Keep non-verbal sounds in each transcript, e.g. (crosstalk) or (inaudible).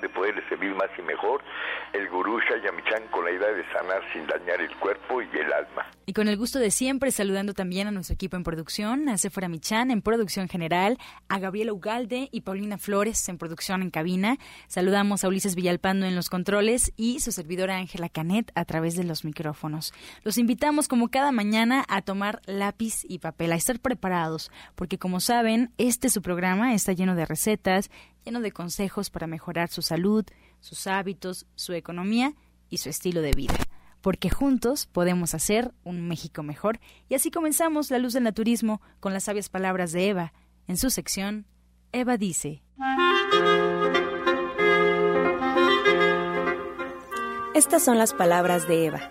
de poderle servir más y mejor, el gurú Shayamichan con la idea de sanar sin dañar el cuerpo y el alma. Y con el gusto de siempre, saludando también a nuestro equipo en producción, a Sephora Michan en producción general, a Gabriela Ugalde y Paulina Flores en producción en cabina. Saludamos a Ulises Villalpando en los controles y su servidora Ángela Canet a través de los micrófonos. Los invitamos como cada mañana a tomar lápiz y papel, a estar preparados, porque como saben, este su programa está lleno de recetas, lleno de consejos para mejorar su salud, sus hábitos, su economía y su estilo de vida porque juntos podemos hacer un México mejor. Y así comenzamos La Luz del Naturismo con las sabias palabras de Eva. En su sección, Eva dice. Estas son las palabras de Eva.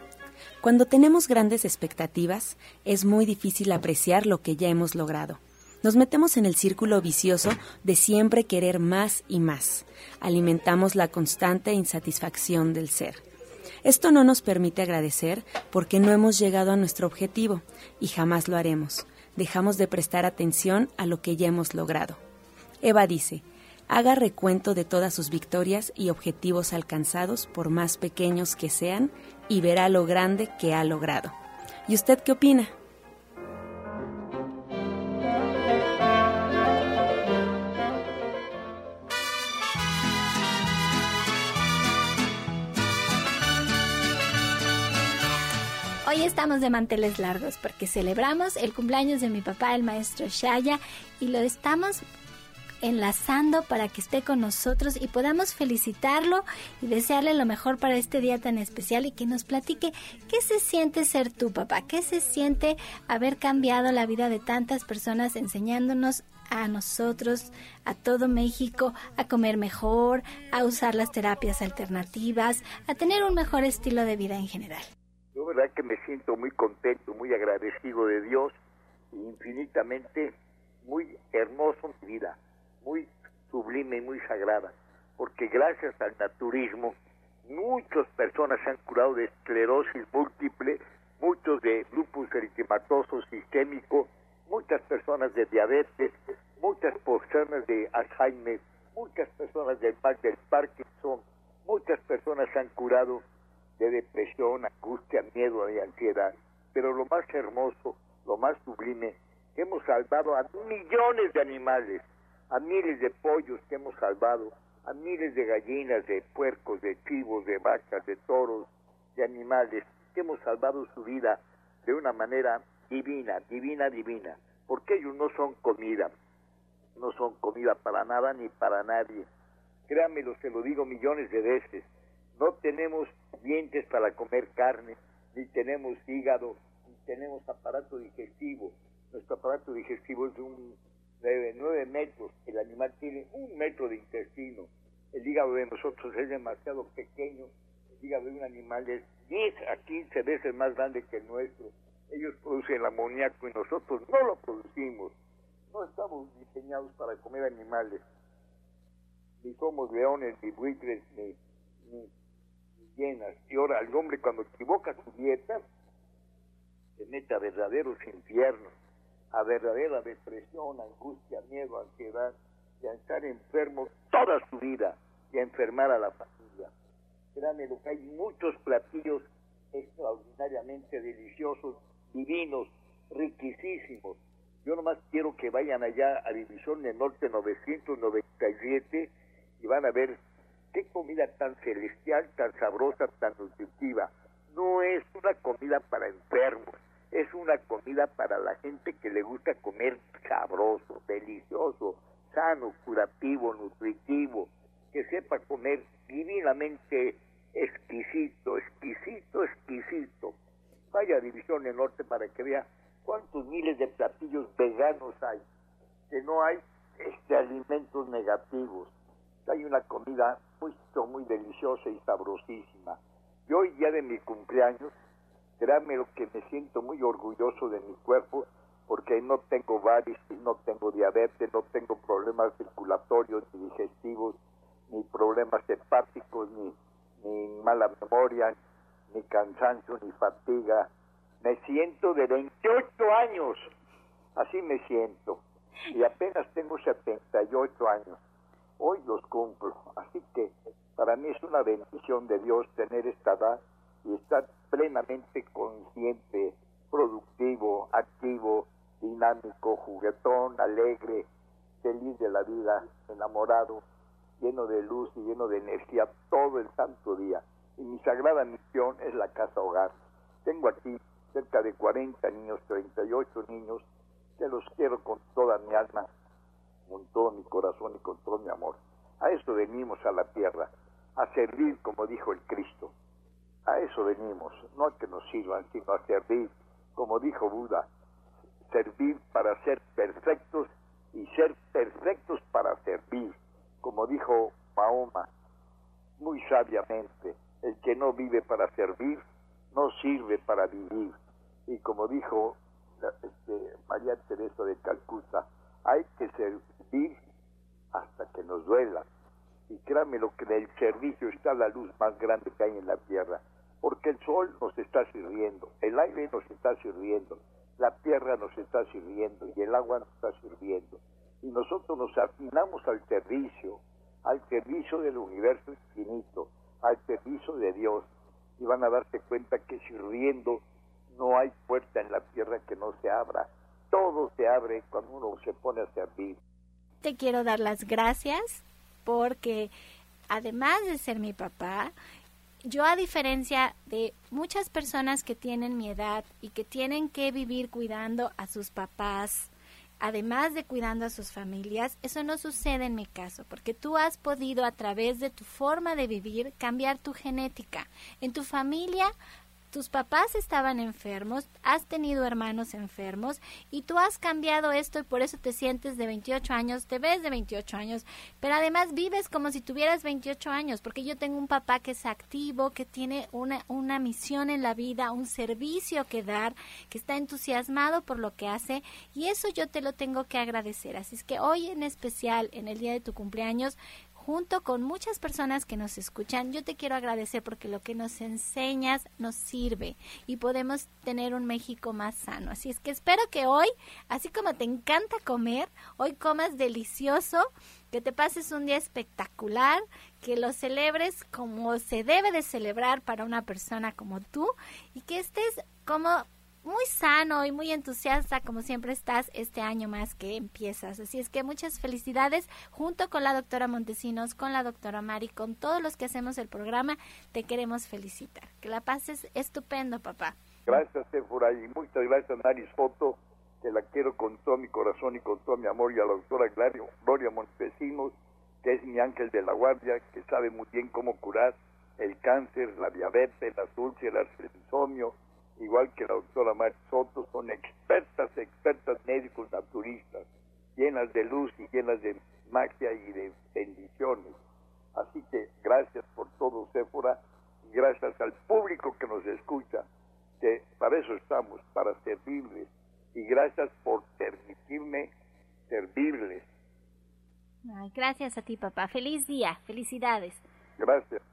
Cuando tenemos grandes expectativas, es muy difícil apreciar lo que ya hemos logrado. Nos metemos en el círculo vicioso de siempre querer más y más. Alimentamos la constante insatisfacción del ser. Esto no nos permite agradecer porque no hemos llegado a nuestro objetivo y jamás lo haremos. Dejamos de prestar atención a lo que ya hemos logrado. Eva dice, haga recuento de todas sus victorias y objetivos alcanzados, por más pequeños que sean, y verá lo grande que ha logrado. ¿Y usted qué opina? Hoy estamos de manteles largos porque celebramos el cumpleaños de mi papá, el maestro Shaya, y lo estamos enlazando para que esté con nosotros y podamos felicitarlo y desearle lo mejor para este día tan especial y que nos platique qué se siente ser tu papá, qué se siente haber cambiado la vida de tantas personas enseñándonos a nosotros, a todo México, a comer mejor, a usar las terapias alternativas, a tener un mejor estilo de vida en general. Yo verdad que me siento muy contento, muy agradecido de Dios, infinitamente muy hermoso mi vida, muy sublime y muy sagrada, porque gracias al naturismo muchas personas se han curado de esclerosis múltiple, muchos de lupus eritematoso sistémico, muchas personas de diabetes, muchas personas de Alzheimer, muchas personas del, del Parkinson, muchas personas se han curado de depresión, angustia, miedo y ansiedad. Pero lo más hermoso, lo más sublime, hemos salvado a millones de animales, a miles de pollos que hemos salvado, a miles de gallinas, de puercos, de chivos, de vacas, de toros, de animales, que hemos salvado su vida de una manera divina, divina, divina, porque ellos no son comida, no son comida para nada ni para nadie. Créanmelo, se lo digo millones de veces, no tenemos dientes para comer carne, ni tenemos hígado, ni tenemos aparato digestivo. Nuestro aparato digestivo es de un de 9 metros, el animal tiene un metro de intestino. El hígado de nosotros es demasiado pequeño, el hígado de un animal es 10 a 15 veces más grande que el nuestro. Ellos producen el amoníaco y nosotros no lo producimos. No estamos diseñados para comer animales. Ni somos leones, ni buitres, ni llenas. Y ahora el hombre cuando equivoca su dieta, se mete a verdaderos infiernos, a verdadera depresión, angustia, miedo, ansiedad, y a estar enfermo toda su vida y a enfermar a la familia. Créanme lo que hay muchos platillos extraordinariamente deliciosos, divinos, riquísimos. Yo nomás quiero que vayan allá a División del Norte 997 y van a ver qué comida tan celestial, tan sabrosa, tan nutritiva. No es una comida para enfermos, es una comida para la gente que le gusta comer sabroso, delicioso, sano, curativo, nutritivo, que sepa comer divinamente exquisito, exquisito, exquisito. Vaya División del Norte para que vea cuántos miles de platillos veganos hay, que no hay este, alimentos negativos hay una comida muy, muy deliciosa y sabrosísima. Y hoy, día de mi cumpleaños, créanme lo que me siento muy orgulloso de mi cuerpo, porque no tengo varices, no tengo diabetes, no tengo problemas circulatorios ni digestivos, ni problemas hepáticos, ni, ni mala memoria, ni cansancio, ni fatiga. Me siento de 28 años, así me siento, y apenas tengo 78 años hoy los cumplo. Así para mí es una bendición de Dios tener esta edad y estar plenamente consciente, productivo, activo, dinámico, juguetón, alegre, feliz de la vida, enamorado, lleno de luz y lleno de energía todo el santo día. Y mi sagrada misión es la casa hogar. Tengo aquí cerca de 40 niños, 38 niños, que los quiero con toda mi alma, con todo mi corazón y con todo mi amor. A eso venimos a la tierra, a servir como dijo el Cristo. A eso venimos, no a que nos sirvan, sino a servir, como dijo Buda, servir para ser perfectos y ser perfectos para servir, como dijo Mahoma muy sabiamente, el que no vive para servir, no sirve para vivir. Y como dijo este, María Teresa de Calcuta, hay que servir hasta que nos duela. Y créanme lo que del servicio está la luz más grande que hay en la tierra, porque el sol nos está sirviendo, el aire nos está sirviendo, la tierra nos está sirviendo y el agua nos está sirviendo. Y nosotros nos afinamos al servicio, al servicio del universo infinito, al servicio de Dios. Y van a darse cuenta que sirviendo no hay puerta en la tierra que no se abra. Todo se abre cuando uno se pone a servir. Te quiero dar las gracias porque además de ser mi papá, yo a diferencia de muchas personas que tienen mi edad y que tienen que vivir cuidando a sus papás, además de cuidando a sus familias, eso no sucede en mi caso, porque tú has podido a través de tu forma de vivir cambiar tu genética. En tu familia tus papás estaban enfermos, has tenido hermanos enfermos y tú has cambiado esto y por eso te sientes de 28 años, te ves de 28 años, pero además vives como si tuvieras 28 años, porque yo tengo un papá que es activo, que tiene una, una misión en la vida, un servicio que dar, que está entusiasmado por lo que hace y eso yo te lo tengo que agradecer. Así es que hoy en especial, en el día de tu cumpleaños, junto con muchas personas que nos escuchan, yo te quiero agradecer porque lo que nos enseñas nos sirve y podemos tener un México más sano. Así es que espero que hoy, así como te encanta comer, hoy comas delicioso, que te pases un día espectacular, que lo celebres como se debe de celebrar para una persona como tú y que estés como muy sano y muy entusiasta como siempre estás este año más que empiezas. Así es que muchas felicidades junto con la doctora Montesinos, con la doctora Mari, con todos los que hacemos el programa. Te queremos felicitar. Que la pases estupendo, papá. Gracias, Sephora, y muchas gracias, Nari Foto, que la quiero con todo mi corazón y con todo mi amor, y a la doctora Gloria Montesinos, que es mi ángel de la guardia, que sabe muy bien cómo curar el cáncer, la diabetes, las úlceras, el insomnio, igual que la doctora Mar Soto, son expertas, expertas médicos naturistas, llenas de luz y llenas de magia y de bendiciones. Así que gracias por todo, Séfora, y gracias al público que nos escucha, que para eso estamos, para servirles, y gracias por permitirme servirles. gracias a ti, papá. Feliz día, felicidades. Gracias.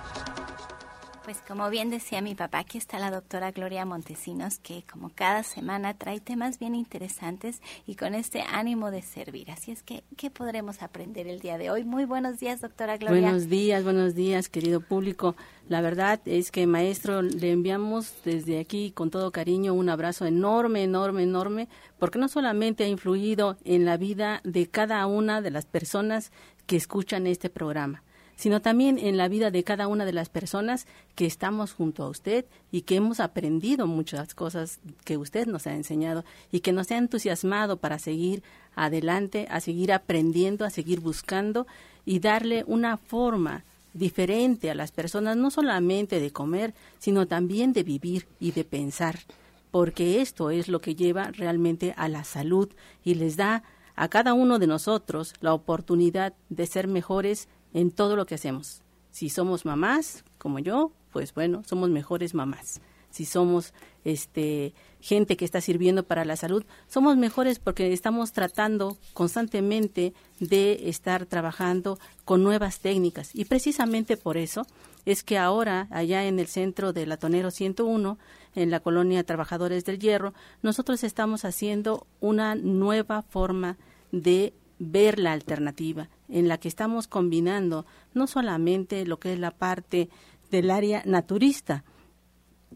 Pues como bien decía mi papá, aquí está la doctora Gloria Montesinos, que como cada semana trae temas bien interesantes y con este ánimo de servir. Así es que, ¿qué podremos aprender el día de hoy? Muy buenos días, doctora Gloria. Buenos días, buenos días, querido público. La verdad es que, maestro, le enviamos desde aquí con todo cariño un abrazo enorme, enorme, enorme, porque no solamente ha influido en la vida de cada una de las personas que escuchan este programa, sino también en la vida de cada una de las personas que estamos junto a usted y que hemos aprendido muchas cosas que usted nos ha enseñado y que nos ha entusiasmado para seguir adelante, a seguir aprendiendo, a seguir buscando y darle una forma diferente a las personas, no solamente de comer, sino también de vivir y de pensar, porque esto es lo que lleva realmente a la salud y les da a cada uno de nosotros la oportunidad de ser mejores en todo lo que hacemos. Si somos mamás, como yo, pues bueno, somos mejores mamás. Si somos este gente que está sirviendo para la salud, somos mejores porque estamos tratando constantemente de estar trabajando con nuevas técnicas y precisamente por eso es que ahora allá en el centro del Latonero 101 en la colonia Trabajadores del Hierro, nosotros estamos haciendo una nueva forma de ver la alternativa en la que estamos combinando no solamente lo que es la parte del área naturista,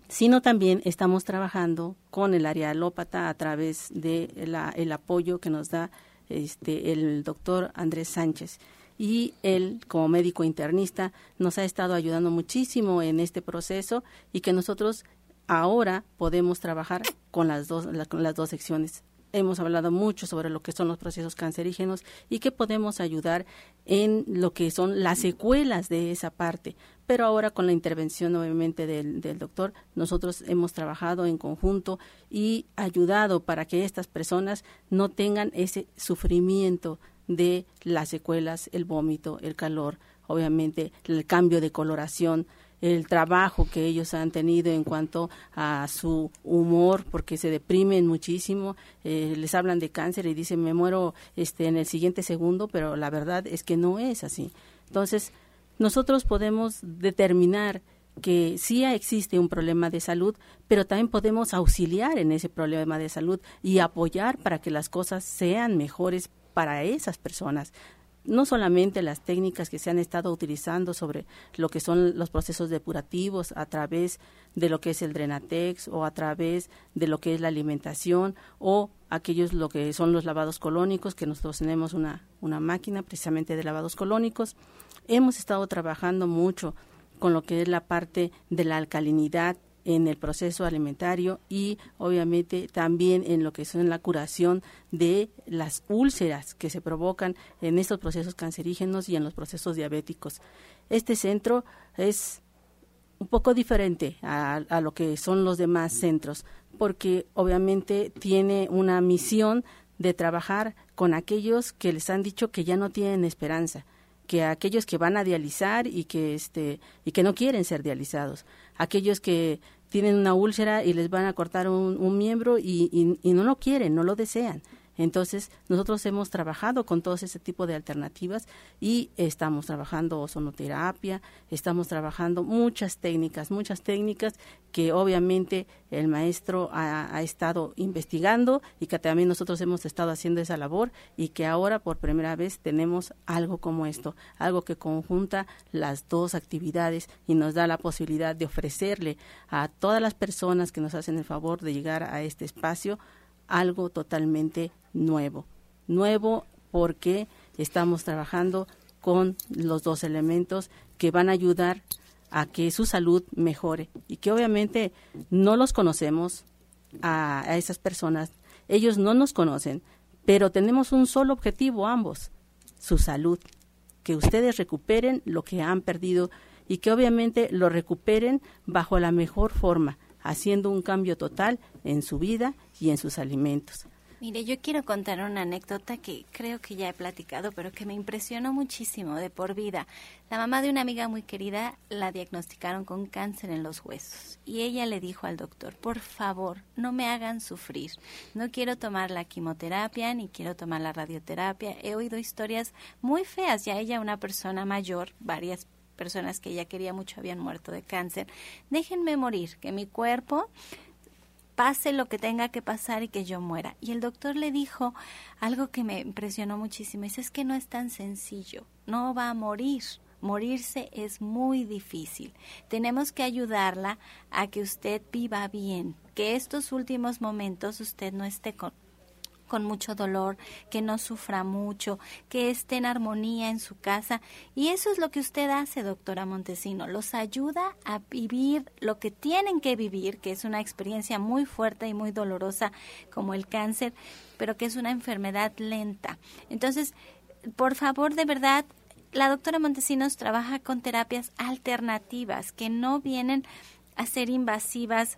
sino también estamos trabajando con el área alópata a través de el apoyo que nos da este, el doctor Andrés Sánchez. Y él, como médico internista, nos ha estado ayudando muchísimo en este proceso y que nosotros ahora podemos trabajar con las dos, con las dos secciones hemos hablado mucho sobre lo que son los procesos cancerígenos y que podemos ayudar en lo que son las secuelas de esa parte. Pero ahora con la intervención obviamente del, del doctor, nosotros hemos trabajado en conjunto y ayudado para que estas personas no tengan ese sufrimiento de las secuelas, el vómito, el calor, obviamente el cambio de coloración, el trabajo que ellos han tenido en cuanto a su humor, porque se deprimen muchísimo, eh, les hablan de cáncer y dicen me muero este en el siguiente segundo, pero la verdad es que no es así. Entonces, nosotros podemos determinar que sí existe un problema de salud, pero también podemos auxiliar en ese problema de salud y apoyar para que las cosas sean mejores para esas personas no solamente las técnicas que se han estado utilizando sobre lo que son los procesos depurativos a través de lo que es el Drenatex o a través de lo que es la alimentación o aquellos lo que son los lavados colónicos, que nosotros tenemos una, una máquina precisamente de lavados colónicos. Hemos estado trabajando mucho con lo que es la parte de la alcalinidad en el proceso alimentario y obviamente también en lo que son la curación de las úlceras que se provocan en estos procesos cancerígenos y en los procesos diabéticos. Este centro es un poco diferente a, a lo que son los demás centros porque obviamente tiene una misión de trabajar con aquellos que les han dicho que ya no tienen esperanza que aquellos que van a dializar y que este y que no quieren ser dializados aquellos que tienen una úlcera y les van a cortar un, miembro y, y, no lo quieren, no lo desean. Entonces, nosotros hemos trabajado con todo ese tipo de alternativas y estamos trabajando ozonoterapia, estamos trabajando muchas técnicas, muchas técnicas que obviamente el maestro ha, estado investigando y que también nosotros hemos estado haciendo esa labor y que ahora por primera vez tenemos algo como esto, algo que conjunta las dos actividades y nos da la posibilidad de ofrecerle a todas las personas que nos hacen el favor de llegar a este espacio algo totalmente nuevo. Nuevo porque estamos trabajando con los dos elementos que van a ayudar a que su salud mejore y que obviamente no los conocemos a, a esas personas, ellos no nos conocen, pero tenemos un solo objetivo ambos, su salud, que ustedes recuperen lo que han perdido y que obviamente lo recuperen bajo la mejor forma, haciendo un cambio total en su vida y en sus alimentos. Mire, yo quiero contar una anécdota que creo que ya he platicado, pero que me impresionó muchísimo de por vida. La mamá de una amiga muy querida la diagnosticaron con cáncer en los huesos y ella le dijo al doctor, por favor, no me hagan sufrir. No quiero tomar la quimioterapia ni quiero tomar la radioterapia. He oído historias muy feas. Ya ella, una persona mayor, varias personas que ella quería mucho habían muerto de cáncer. Déjenme morir, que mi cuerpo pase lo que tenga que pasar y que yo muera. Y el doctor le dijo algo que me impresionó muchísimo. Dice, es que no es tan sencillo, no va a morir. Morirse es muy difícil. Tenemos que ayudarla a que usted viva bien, que estos últimos momentos usted no esté con, con mucho dolor, que no sufra mucho, que esté en armonía en su casa. Y eso es lo que usted hace, doctora Montesino. Los ayuda a vivir lo que tienen que vivir, que es una experiencia muy fuerte y muy dolorosa como el cáncer, pero que es una enfermedad lenta. Entonces, por favor, de verdad, la doctora Montesinos trabaja con terapias alternativas que no vienen a ser invasivas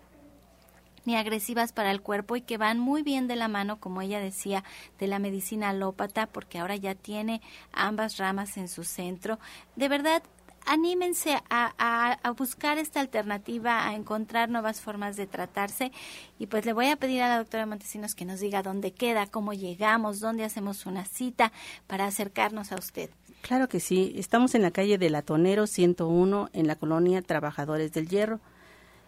ni agresivas para el cuerpo y que van muy bien de la mano, como ella decía, de la medicina alópata, porque ahora ya tiene ambas ramas en su centro. De verdad, anímense a, buscar esta alternativa, a encontrar nuevas formas de tratarse. Y pues le voy a pedir a la doctora Montesinos que nos diga dónde queda, cómo llegamos, dónde hacemos una cita para acercarnos a usted. Claro que sí, estamos en la calle de Latonero 101 en la colonia Trabajadores del Hierro.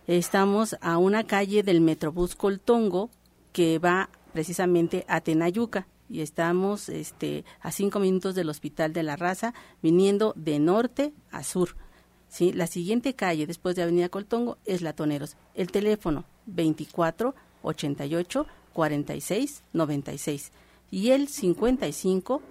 Estamos a una calle del Metrobús Coltongo que va precisamente a Tenayuca y estamos este, a cinco minutos del Hospital de la Raza, viniendo de norte a sur. ¿sí? La siguiente calle después de Avenida Coltongo es Latoneros. El teléfono 24 88 46 96 y el 55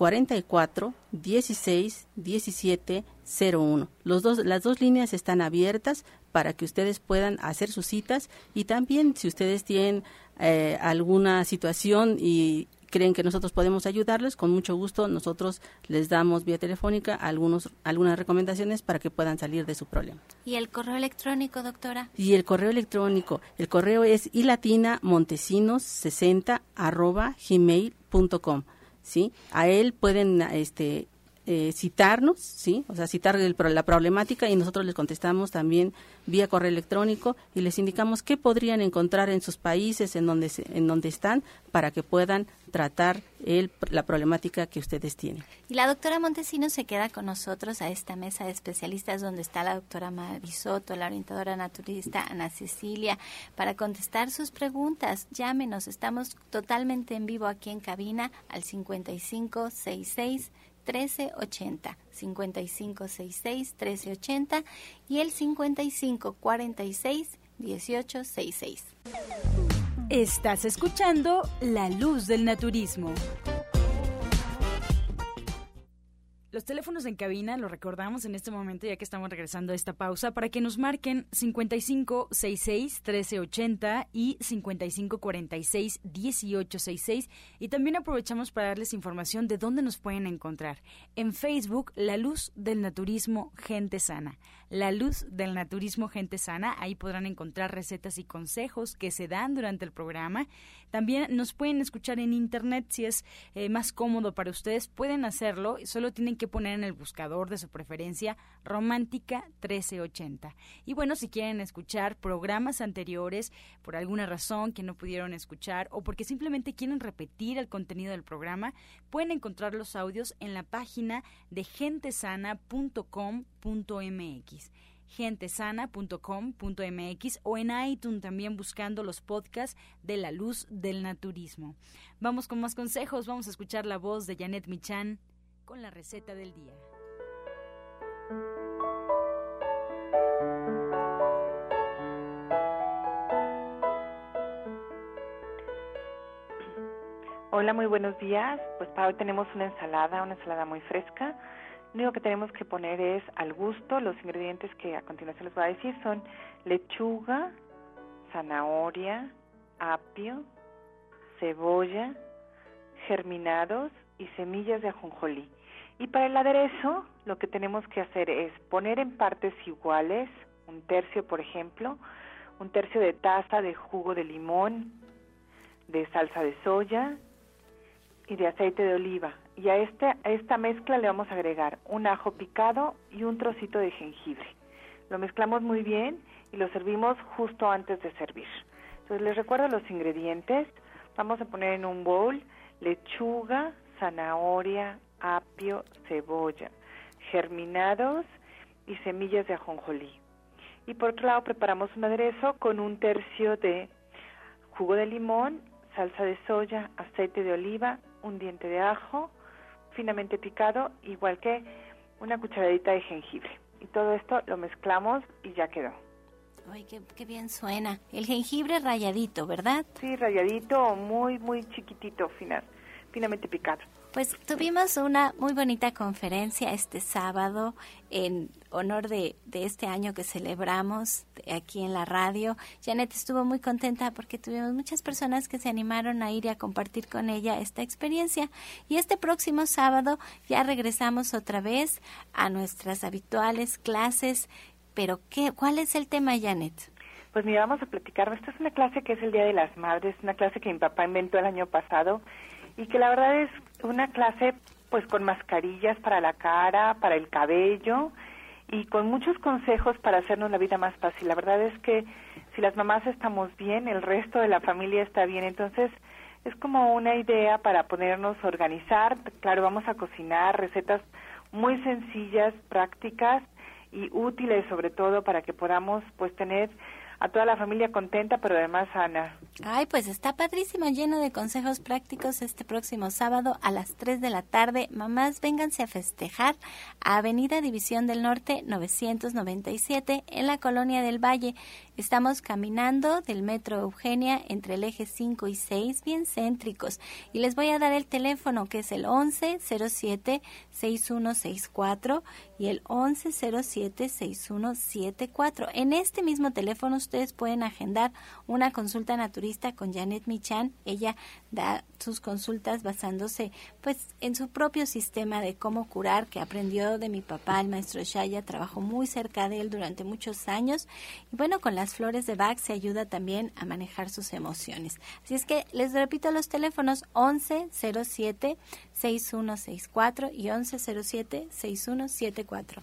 44 16 17 01. Los dos, las dos líneas están abiertas para que ustedes puedan hacer sus citas y también si ustedes tienen eh, alguna situación y creen que nosotros podemos ayudarles, con mucho gusto nosotros les damos vía telefónica algunos, algunas recomendaciones para que puedan salir de su problema. ¿Y el correo electrónico, doctora? Y el correo electrónico, el correo es ilatinamontesinos60 arroba gmail.com. ¿sí? A él pueden este, eh, citarnos, ¿sí? O sea, citar la problemática y nosotros les contestamos también vía correo electrónico y les indicamos qué podrían encontrar en sus países, en donde, en donde están, para que puedan tratar el, la problemática que ustedes tienen. Y la doctora Montesino se queda con nosotros a esta mesa de especialistas donde está la doctora Marisoto, la orientadora naturista Ana Cecilia, para contestar sus preguntas. Llámenos, estamos totalmente en vivo aquí en cabina al 5566 1380, 5566 1380 y el 5546 1866. Estás escuchando La Luz del Naturismo. Los teléfonos en cabina los recordamos en este momento, ya que estamos regresando a esta pausa, para que nos marquen 5566-1380 y 5546-1866. Y también aprovechamos para darles información de dónde nos pueden encontrar. En Facebook, La Luz del Naturismo Gente Sana. La Luz del Naturismo Gente Sana. Ahí podrán encontrar recetas y consejos que se dan durante el programa. También nos pueden escuchar en Internet si es eh, más cómodo para ustedes. Pueden hacerlo. Solo tienen que poner en el buscador de su preferencia Romántica 1380. Y bueno, si quieren escuchar programas anteriores por alguna razón que no pudieron escuchar o porque simplemente quieren repetir el contenido del programa, pueden encontrar los audios en la página de gentesana.com.mx gentesana.com.mx o en iTunes también buscando los podcasts de la luz del naturismo. Vamos con más consejos, vamos a escuchar la voz de Janet Michan con la receta del día. Hola, muy buenos días. Pues para hoy tenemos una ensalada, una ensalada muy fresca. Lo único que tenemos que poner es al gusto. Los ingredientes que a continuación les voy a decir son lechuga, zanahoria, apio, cebolla, germinados y semillas de ajonjolí. Y para el aderezo, lo que tenemos que hacer es poner en partes iguales, un tercio, por ejemplo, un tercio de taza de jugo de limón, de salsa de soya y de aceite de oliva. Y a, este, a esta mezcla le vamos a agregar un ajo picado y un trocito de jengibre. Lo mezclamos muy bien y lo servimos justo antes de servir. Entonces les recuerdo los ingredientes. Vamos a poner en un bowl lechuga, zanahoria, apio, cebolla, germinados y semillas de ajonjolí. Y por otro lado preparamos un aderezo con un tercio de jugo de limón, salsa de soya, aceite de oliva, un diente de ajo finamente picado, igual que una cucharadita de jengibre. Y todo esto lo mezclamos y ya quedó. Ay, qué, bien suena. El jengibre rayadito, ¿verdad? Sí, rayadito, muy, muy chiquitito, final, finamente picado. Pues tuvimos una muy bonita conferencia este sábado en honor de, de, este año que celebramos aquí en la radio. Janet estuvo muy contenta porque tuvimos muchas personas que se animaron a ir y a compartir con ella esta experiencia. Y este próximo sábado ya regresamos otra vez a nuestras habituales clases. Pero, ¿qué, ¿cuál es el tema, Janet? Pues mira, vamos a platicar. Esta es una clase que es el Día de las Madres, una clase que mi papá inventó el año pasado y que la verdad es una clase pues con mascarillas para la cara, para el cabello y con muchos consejos para hacernos la vida más fácil. La verdad es que si las mamás estamos bien, el resto de la familia está bien. Entonces, es como una idea para ponernos a organizar. Claro, vamos a cocinar recetas muy sencillas, prácticas y útiles sobre todo para que podamos pues tener a toda la familia contenta, pero además sana. Ay, pues está padrísimo, lleno de consejos prácticos este próximo sábado a las 3 de la tarde. Mamás, vénganse a festejar a Avenida División del Norte 997 en la Colonia del Valle. Estamos caminando del Metro Eugenia entre el eje 5 y 6, bien céntricos. Y les voy a dar el teléfono que es el 1107 6164 y el 1107 6174. En este mismo teléfono ustedes pueden agendar una consulta naturista con Janet Michan. Ella da sus consultas basándose pues en su propio sistema de cómo curar que aprendió de mi papá, el maestro Shaya, trabajó muy cerca de él durante muchos años y bueno, con las flores de Bach se ayuda también a manejar sus emociones. Así es que les repito los teléfonos 1107 6164 y 1107 6174.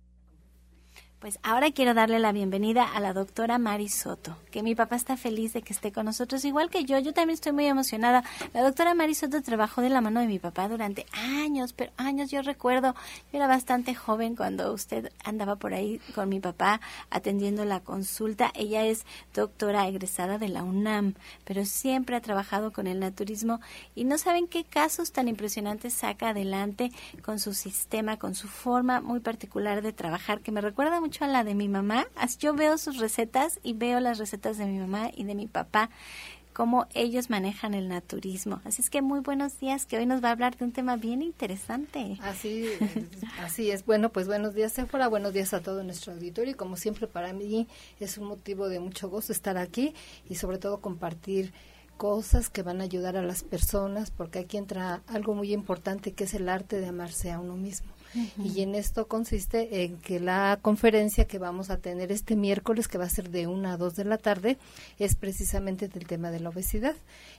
Pues ahora quiero darle la bienvenida a la doctora Mari Soto, que mi papá está feliz de que esté con nosotros, igual que yo, yo también estoy muy emocionada. La doctora Mari Soto trabajó de la mano de mi papá durante años, pero años, yo recuerdo, yo era bastante joven cuando usted andaba por ahí con mi papá atendiendo la consulta. Ella es doctora egresada de la UNAM, pero siempre ha trabajado con el naturismo y no saben qué casos tan impresionantes saca adelante con su sistema, con su forma muy particular de trabajar, que me recuerda mucho a la de mi mamá. Yo veo sus recetas y veo las recetas de mi mamá y de mi papá cómo ellos manejan el naturismo. Así es que muy buenos días, que hoy nos va a hablar de un tema bien interesante. Así, así es. Bueno, pues buenos días, Sephora. Buenos días a todo nuestro auditorio. Y como siempre, para mí es un motivo de mucho gozo estar aquí y sobre todo compartir cosas que van a ayudar a las personas, porque aquí entra algo muy importante que es el arte de amarse a uno mismo. Y en esto consiste en que la conferencia que vamos a tener este miércoles, que va a ser de una a dos de la tarde, es precisamente del tema de la obesidad.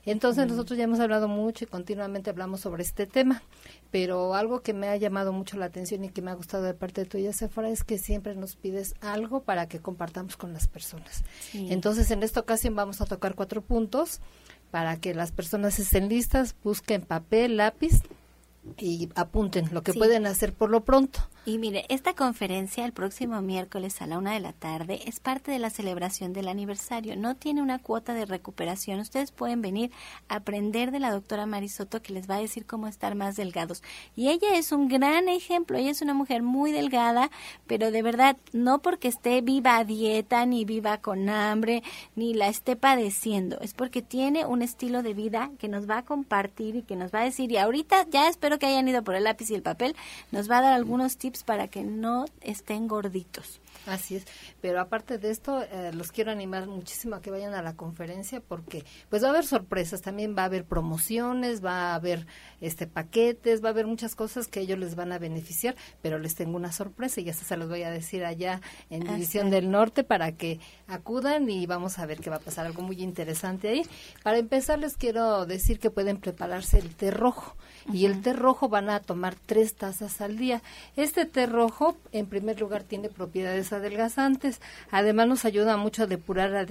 Entonces nosotros ya hemos hablado mucho y continuamente hablamos sobre este tema, pero algo que me ha llamado mucho la atención y que me ha gustado de parte de tuya, Sephora, es que siempre nos pides algo para que compartamos con las personas. Entonces en esta ocasión vamos a tocar cuatro puntos para que las personas estén listas, busquen papel, lápiz y apunten lo que pueden hacer por lo pronto. Y mire, esta conferencia el próximo miércoles a la una de la tarde es parte de la celebración del aniversario. No tiene una cuota de recuperación. Ustedes pueden venir a aprender de la doctora Marisoto que les va a decir cómo estar más delgados. Y ella es un gran ejemplo. Ella es una mujer muy delgada, pero de verdad, no porque esté viva a dieta, ni viva con hambre, ni la esté padeciendo. Es porque tiene un estilo de vida que nos va a compartir y que nos va a decir, y ahorita ya espero que hayan ido por el lápiz y el papel, nos va a dar algunos tips para que no estén gorditos. Así es, pero aparte de esto, eh, los quiero animar muchísimo a que vayan a la conferencia porque pues va a haber sorpresas, también va a haber promociones, va a haber este paquetes, va a haber muchas cosas que ellos les van a beneficiar, pero les tengo una sorpresa y eso se los voy a decir allá en División del Norte para que acudan y vamos a ver qué va a pasar, algo muy interesante ahí. Para empezar les quiero decir que pueden prepararse el té rojo y el té rojo van a tomar tres tazas al día. Este té rojo, en primer lugar, tiene propiedades adelgazantes. Además, nos ayuda mucho a depurar, a,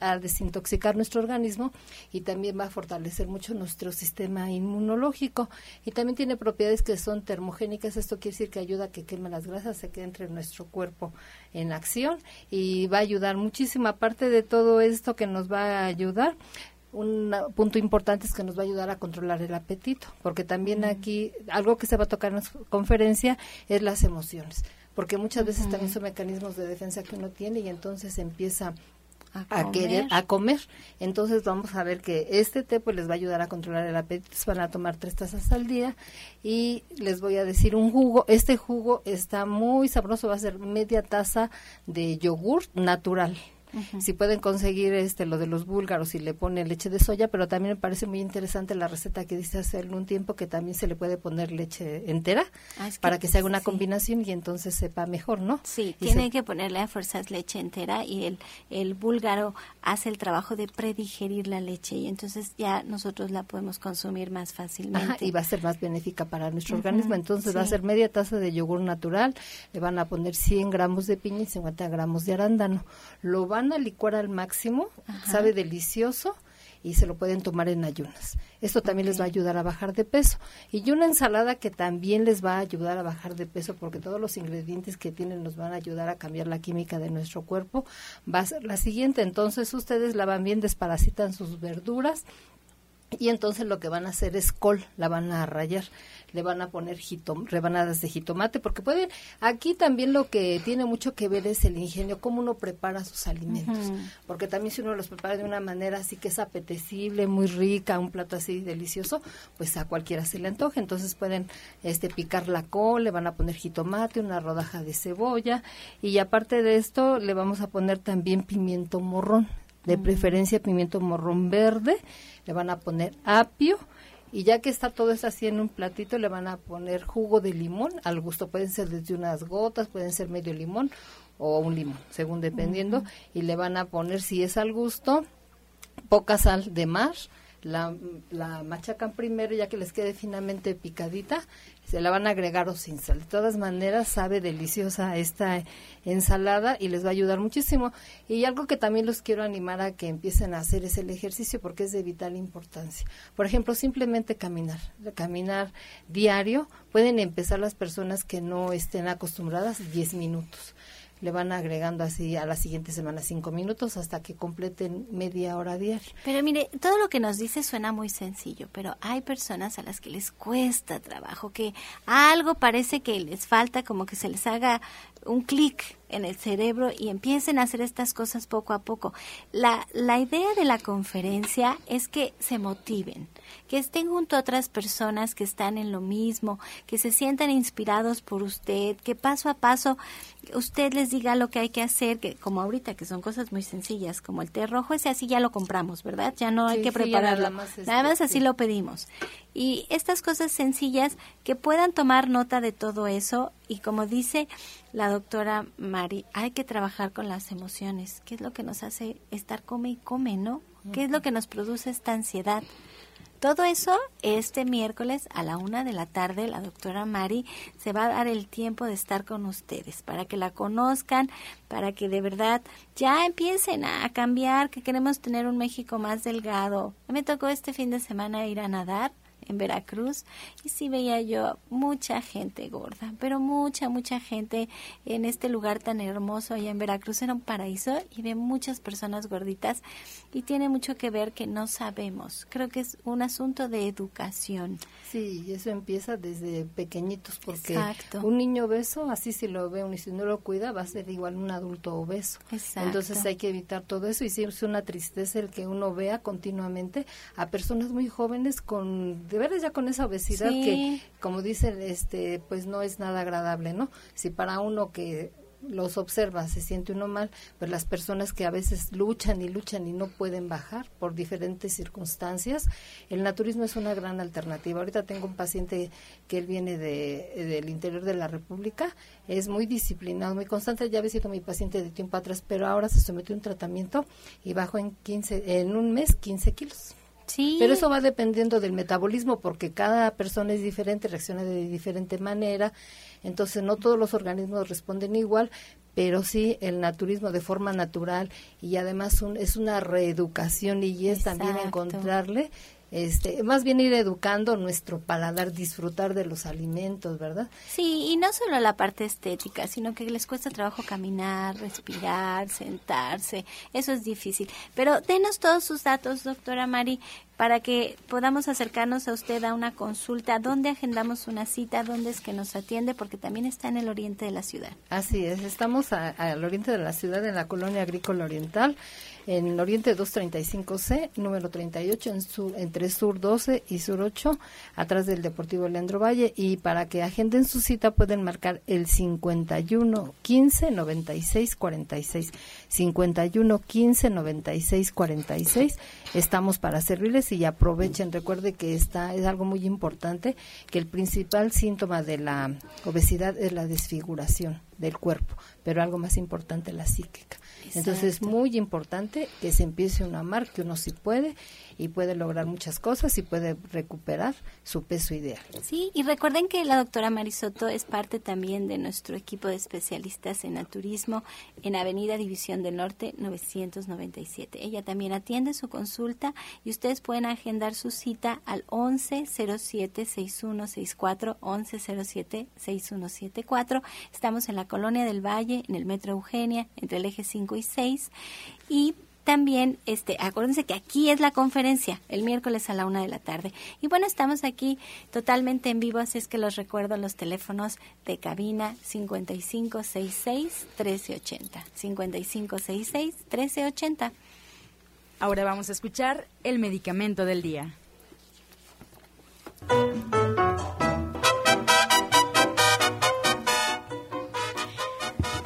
a desintoxicar nuestro organismo y también va a fortalecer mucho nuestro sistema inmunológico. Y también tiene propiedades que son termogénicas. Esto quiere decir que ayuda a que queme las grasas, se quede entre nuestro cuerpo en acción y va a ayudar muchísimo. Aparte de todo esto que nos va a ayudar, un punto importante es que nos va a ayudar a controlar el apetito, porque también aquí algo que se va a tocar en la conferencia es las emociones, porque muchas veces también son mecanismos de defensa que uno tiene y entonces empieza a, querer a comer. Entonces vamos a ver que este té pues les va a ayudar a controlar el apetito. Van a tomar tres tazas al día y les voy a decir un jugo. Este jugo está muy sabroso, va a ser media taza de yogur natural si pueden conseguir este lo de los búlgaros y le ponen leche de soya, pero también me parece muy interesante la receta que dice hace algún tiempo que también se le puede poner leche entera ah, para que, se haga una combinación y entonces sepa mejor, ¿no? Sí, tiene que ponerle a fuerzas leche entera y el, el búlgaro hace el trabajo de predigerir la leche y entonces ya nosotros la podemos consumir más fácilmente. y va a ser más benéfica para nuestro organismo, entonces va a ser media taza de yogur natural, le van a poner 100 gramos de piña y 50 gramos de arándano. Lo van a licuar al máximo, sabe delicioso y se lo pueden tomar en ayunas. Esto también les va a ayudar a bajar de peso. Y una ensalada que también les va a ayudar a bajar de peso porque todos los ingredientes que tienen nos van a ayudar a cambiar la química de nuestro cuerpo. Va a ser la siguiente. Entonces ustedes lavan bien, desparasitan sus verduras y entonces lo que van a hacer es col, la van a rayar. Le van a poner rebanadas de jitomate, porque pueden, aquí también lo que tiene mucho que ver es el ingenio, cómo uno prepara sus alimentos, porque también si uno los prepara de una manera así que es apetecible, muy rica, un plato así delicioso, pues a cualquiera se le antoja, entonces pueden este picar la col, le van a poner jitomate, una rodaja de cebolla, y aparte de esto le vamos a poner también pimiento morrón, de preferencia pimiento morrón verde, le van a poner apio, y ya que está todo eso así en un platito, le van a poner jugo de limón al gusto. Pueden ser desde unas gotas, pueden ser medio limón o un limón, según dependiendo. Y le van a poner, si es al gusto, poca sal de mar. La, la machacan primero ya que les quede finamente picadita se la van a agregar o sin sal. De todas maneras, sabe deliciosa esta ensalada y les va a ayudar muchísimo. Y algo que también los quiero animar a que empiecen a hacer es el ejercicio porque es de vital importancia. Por ejemplo, simplemente caminar, caminar diario. Pueden empezar las personas que no estén acostumbradas 10 minutos le van agregando así a la siguiente semana cinco minutos hasta que completen media hora diaria. Pero mire, todo lo que nos dice suena muy sencillo, pero hay personas a las que les cuesta trabajo, que algo parece que les falta, como que se les haga un clic en el cerebro y empiecen a hacer estas cosas poco a poco. La, la idea de la conferencia es que se motiven, que estén junto a otras personas que están en lo mismo, que se sientan inspirados por usted, que paso a paso usted les diga lo que hay que hacer, que como ahorita, que son cosas muy sencillas, como el té rojo, ese así ya lo compramos, ¿verdad? Ya no hay que prepararlo. nada, más, nada más así lo pedimos. Y estas cosas sencillas que puedan tomar nota de todo eso y como dice la doctora Mari, hay que trabajar con las emociones. ¿Qué es lo que nos hace estar come y come, no? ¿Qué es lo que nos produce esta ansiedad? Todo eso este miércoles a la una de la tarde, la doctora Mari se va a dar el tiempo de estar con ustedes para que la conozcan, para que de verdad ya empiecen a cambiar, que queremos tener un México más delgado. Me tocó este fin de semana ir a nadar en Veracruz y sí veía yo mucha gente gorda, pero mucha, mucha gente en este lugar tan hermoso allá en Veracruz, era un paraíso y ve muchas personas gorditas y tiene mucho que ver que no sabemos. Creo que es un asunto de educación. Sí, y eso empieza desde pequeñitos porque un niño obeso, así si lo ve y si no lo cuida, va a ser igual un adulto obeso. Entonces hay que evitar todo eso y sí es una tristeza el que uno vea continuamente a personas muy jóvenes con de veras ya con esa obesidad que, como dicen, este, pues no es nada agradable, ¿no? Si para uno que los observa, se siente uno mal, pues las personas que a veces luchan y luchan y no pueden bajar por diferentes circunstancias, el naturismo es una gran alternativa. Ahorita tengo un paciente que él viene de, del interior de la República, es muy disciplinado, muy constante, ya había sido mi paciente de tiempo atrás, pero ahora se sometió a un tratamiento y bajó en 15, en un mes 15 kilos. Sí. Pero eso va dependiendo del metabolismo porque cada persona es diferente, reacciona de diferente manera. Entonces no todos los organismos responden igual, pero sí el naturismo de forma natural y además un, es una reeducación y es también encontrarle este, más bien ir educando nuestro paladar, disfrutar de los alimentos, ¿verdad? Sí, y no solo la parte estética, sino que les cuesta trabajo caminar, respirar, sentarse. Eso es difícil. Pero denos todos sus datos, doctora Mari, para que podamos acercarnos a usted a una consulta. ¿Dónde agendamos una cita? ¿Dónde es que nos atiende? Porque también está en el oriente de la ciudad. Así es, estamos al oriente de la ciudad, en la colonia agrícola oriental, en oriente 235C, número 38, en sur, entre sur 12 y sur 8, atrás del Deportivo Leandro Valle. Y para que agenden su cita pueden marcar el 51 15 96 46. 51 15 96 46. Estamos para servirles y aprovechen. Recuerde que está, es algo muy importante, que el principal síntoma de la obesidad es la desfiguración del cuerpo, pero algo más importante, la psíquica. Entonces es muy importante que se empiece uno a amar, que uno sí puede y puede lograr muchas cosas y puede recuperar su peso ideal. Sí, y recuerden que la doctora Marisoto es parte también de nuestro equipo de especialistas en naturismo en Avenida División del Norte 997. Ella también atiende su consulta y ustedes pueden agendar su cita al 1107-6164, 1107-6174. Estamos en la Colonia del Valle, en el Metro Eugenia, entre el eje 5 y 6. Y también, este, acuérdense que aquí es la conferencia, el miércoles a la una de la tarde. Y bueno, estamos aquí totalmente en vivo, así es que los recuerdo los teléfonos de cabina 5566-1380. 5566-1380. Ahora vamos a escuchar el medicamento del día.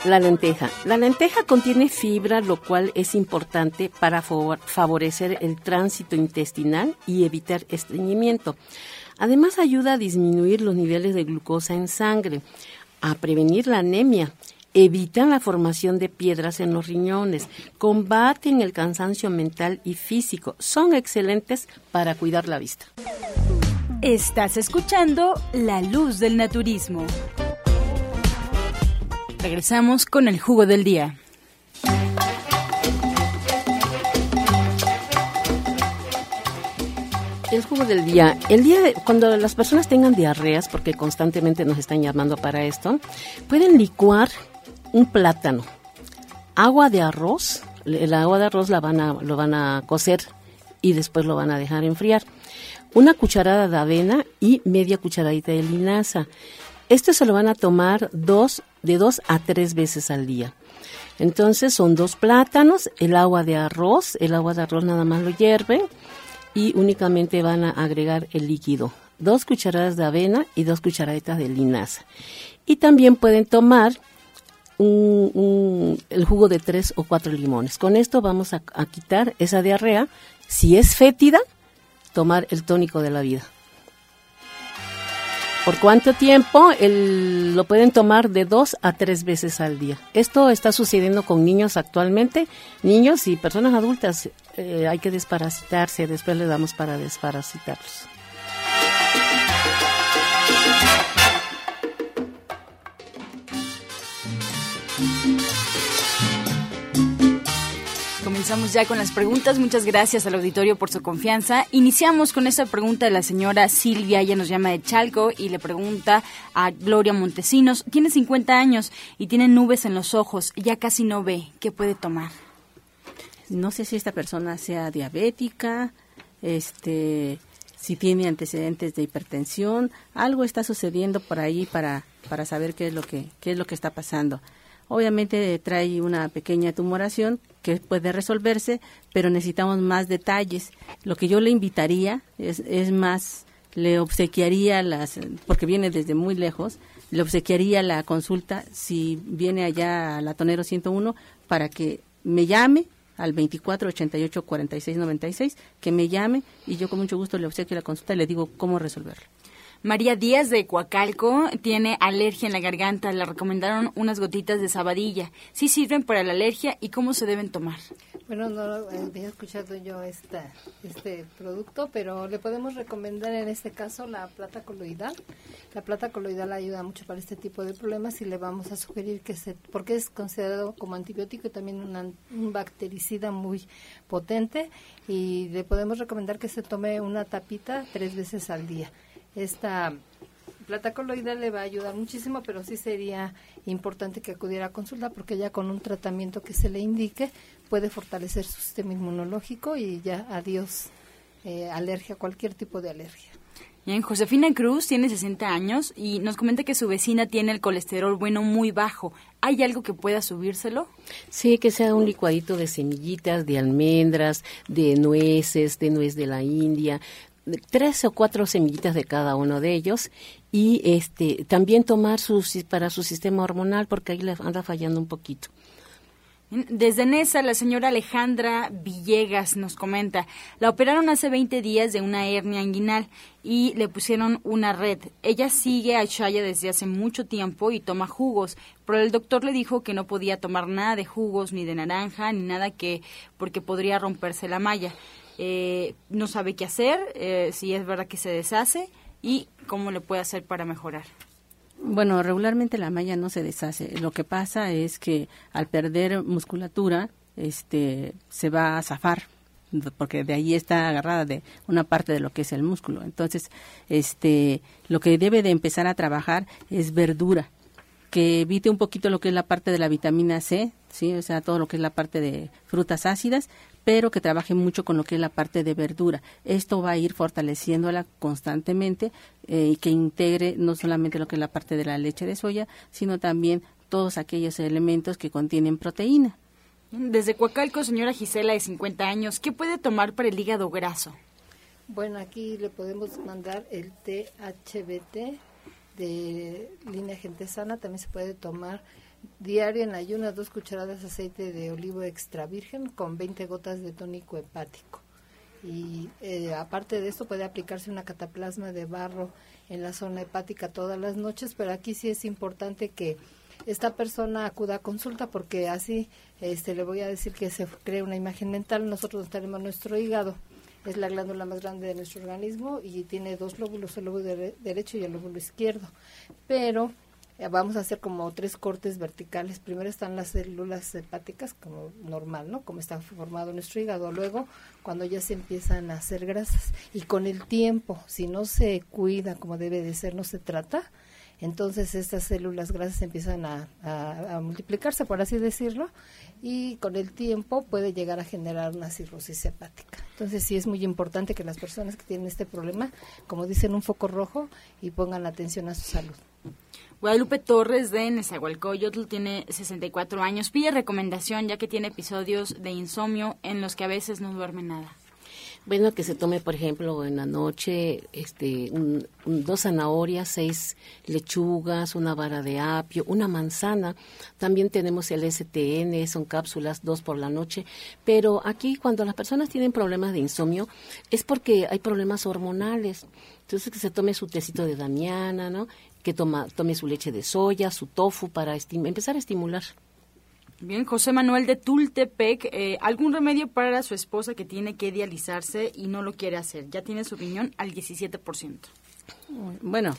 La lenteja. La lenteja contiene fibra, lo cual es importante para favor- favorecer el tránsito intestinal y evitar estreñimiento. Además ayuda a disminuir los niveles de glucosa en sangre, a prevenir la anemia, evitan la formación de piedras en los riñones, combaten el cansancio mental y físico, son excelentes para cuidar la vista. Estás escuchando La Luz del Naturismo. Regresamos con el jugo del día. El jugo del día. El día de- cuando las personas tengan diarreas, porque constantemente nos están llamando para esto, pueden licuar un plátano, agua de arroz. El agua de arroz la van a, lo van a cocer y después lo van a dejar enfriar. Una cucharada de avena y media cucharadita de linaza. Esto se lo van a tomar dos, de dos a tres veces al día. Entonces son dos plátanos, el agua de arroz, el agua de arroz nada más lo hierven y únicamente van a agregar el líquido. Dos cucharadas de avena y dos cucharaditas de linaza. Y también pueden tomar el jugo de tres o cuatro limones. Con esto vamos a quitar esa diarrea. Si es fétida, tomar el tónico de la vida. ¿Por cuánto tiempo? El- lo pueden tomar de dos a tres veces al día. Esto está sucediendo con niños actualmente. Niños y personas adultas eh, hay que desparasitarse. Después le damos para desparasitarlos. Comenzamos ya con las preguntas. Muchas gracias al auditorio por su confianza. Iniciamos con esta pregunta de la señora Silvia. Ella nos llama de Chalco y le pregunta a Gloria Montesinos. Tiene 50 años y tiene nubes en los ojos. Ya casi no ve. ¿Qué puede tomar? No sé si esta persona sea diabética, este, si tiene antecedentes de hipertensión, algo está sucediendo por ahí para, para saber qué es lo que, qué es lo que está pasando. Obviamente trae una pequeña tumoración que puede resolverse, pero necesitamos más detalles. Lo que yo le invitaría es, es más, le obsequiaría las, porque viene desde muy lejos, le obsequiaría la consulta si viene allá a la Tonero 101 para que me llame al 24 88 46 96, que me llame y yo con mucho gusto le obsequio la consulta y le digo cómo resolverlo. María Díaz de Coacalco tiene alergia en la garganta. Le recomendaron unas gotitas de sabadilla. ¿Sí sirven para la alergia y cómo se deben tomar? Bueno, no había escuchado yo esta, este producto, pero le podemos recomendar en este caso la plata coloidal. La plata coloidal ayuda mucho para este tipo de problemas y le vamos a sugerir que se, porque es considerado como antibiótico y también un bactericida muy potente y le podemos recomendar que se tome una tapita tres veces al día. Esta plata coloidal le va a ayudar muchísimo, pero sí sería importante que acudiera a consulta porque ya con un tratamiento que se le indique puede fortalecer su sistema inmunológico y ya adiós eh, alergia, cualquier tipo de alergia. Bien, Josefina Cruz tiene 60 años y nos comenta que su vecina tiene el colesterol bueno muy bajo. ¿Hay algo que pueda subírselo? Sí, que sea un licuadito de semillitas, de almendras, de nueces, de nuez de la India, tres o cuatro semillitas de cada uno de ellos y este también tomar su, para su sistema hormonal porque ahí le anda fallando un poquito. Desde Nesa, la señora Alejandra Villegas nos comenta, la operaron hace 20 días de una hernia inguinal y le pusieron una red. Ella sigue a Chaya desde hace mucho tiempo y toma jugos, pero el doctor le dijo que no podía tomar nada de jugos, ni de naranja, ni nada que, porque podría romperse la malla. Eh, no sabe qué hacer, eh, si es verdad que se deshace y cómo le puede hacer para mejorar. Bueno, regularmente la malla no se deshace. Lo que pasa es que al perder musculatura, este, se va a zafar porque de ahí está agarrada de una parte de lo que es el músculo. Entonces, este, lo que debe de empezar a trabajar es verdura, que evite un poquito lo que es la parte de la vitamina C, sí, o sea, todo lo que es la parte de frutas ácidas, pero que trabaje mucho con lo que es la parte de verdura. Esto va a ir fortaleciéndola constantemente eh, y que integre no solamente lo que es la parte de la leche de soya, sino también todos aquellos elementos que contienen proteína. Desde Coacalco, señora Gisela, de 50 años, ¿qué puede tomar para el hígado graso? Bueno, aquí le podemos mandar el THBT de línea gente sana, también se puede tomar diario en ayunas dos cucharadas de aceite de olivo extra virgen con 20 gotas de tónico hepático. Y eh, aparte de esto puede aplicarse una cataplasma de barro en la zona hepática todas las noches, pero aquí sí es importante que esta persona acuda a consulta porque así este, le voy a decir que se cree una imagen mental. Nosotros tenemos nuestro hígado, es la glándula más grande de nuestro organismo y tiene dos lóbulos, el lóbulo derecho y el lóbulo izquierdo. Pero vamos a hacer como tres cortes verticales. Primero están las células hepáticas, como normal, ¿no? Como está formado nuestro hígado. Luego, cuando ya se empiezan a hacer grasas. Y con el tiempo, si no se cuida como debe de ser, no se trata, entonces estas células grasas empiezan a, a, multiplicarse, por así decirlo, y con el tiempo puede llegar a generar una cirrosis hepática. Entonces sí es muy importante que las personas que tienen este problema, como dicen, un foco rojo y pongan atención a su salud. Guadalupe Torres de Nezahualcóyotl tiene 64 años. Pide recomendación ya que tiene episodios de insomnio en los que a veces no duerme nada. Bueno, que se tome, por ejemplo, en la noche este, dos zanahorias, seis lechugas, una vara de apio, una manzana. También tenemos el STN, son cápsulas, dos por la noche. Pero aquí, cuando las personas tienen problemas de insomnio, es porque hay problemas hormonales. Entonces, que se tome su tecito de damiana, ¿no? Que toma, tome su leche de soya, su tofu para empezar a estimular. Bien, José Manuel de Tultepec, eh, ¿algún remedio para su esposa que tiene que dializarse y no lo quiere hacer? Ya tiene su riñón al 17%. Bueno,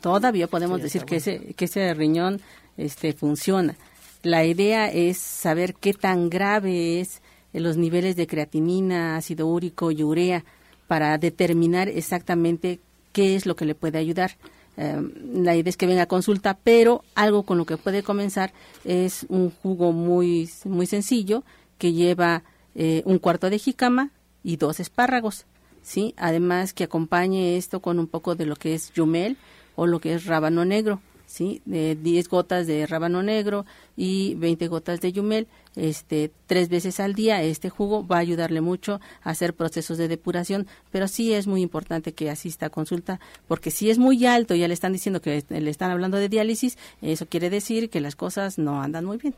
todavía podemos decir que ese, que ese riñón este, funciona. La idea es saber qué tan grave es los niveles de creatinina, ácido úrico y urea para determinar exactamente qué es lo que le puede ayudar. Em, la idea es que venga a consulta, pero algo con lo que puede comenzar es un jugo muy, muy sencillo que lleva eh, un cuarto de jicama y dos espárragos, ¿sí? Además que acompañe esto con un poco de lo que es yumel o lo que es rábano negro. ¿Sí? De 10 gotas de rábano negro y 20 gotas de yumel, este, tres veces al día. Este jugo va a ayudarle mucho a hacer procesos de depuración, pero sí es muy importante que asista a consulta, porque si es muy alto, ya le están diciendo que le están hablando de diálisis, eso quiere decir que las cosas no andan muy bien.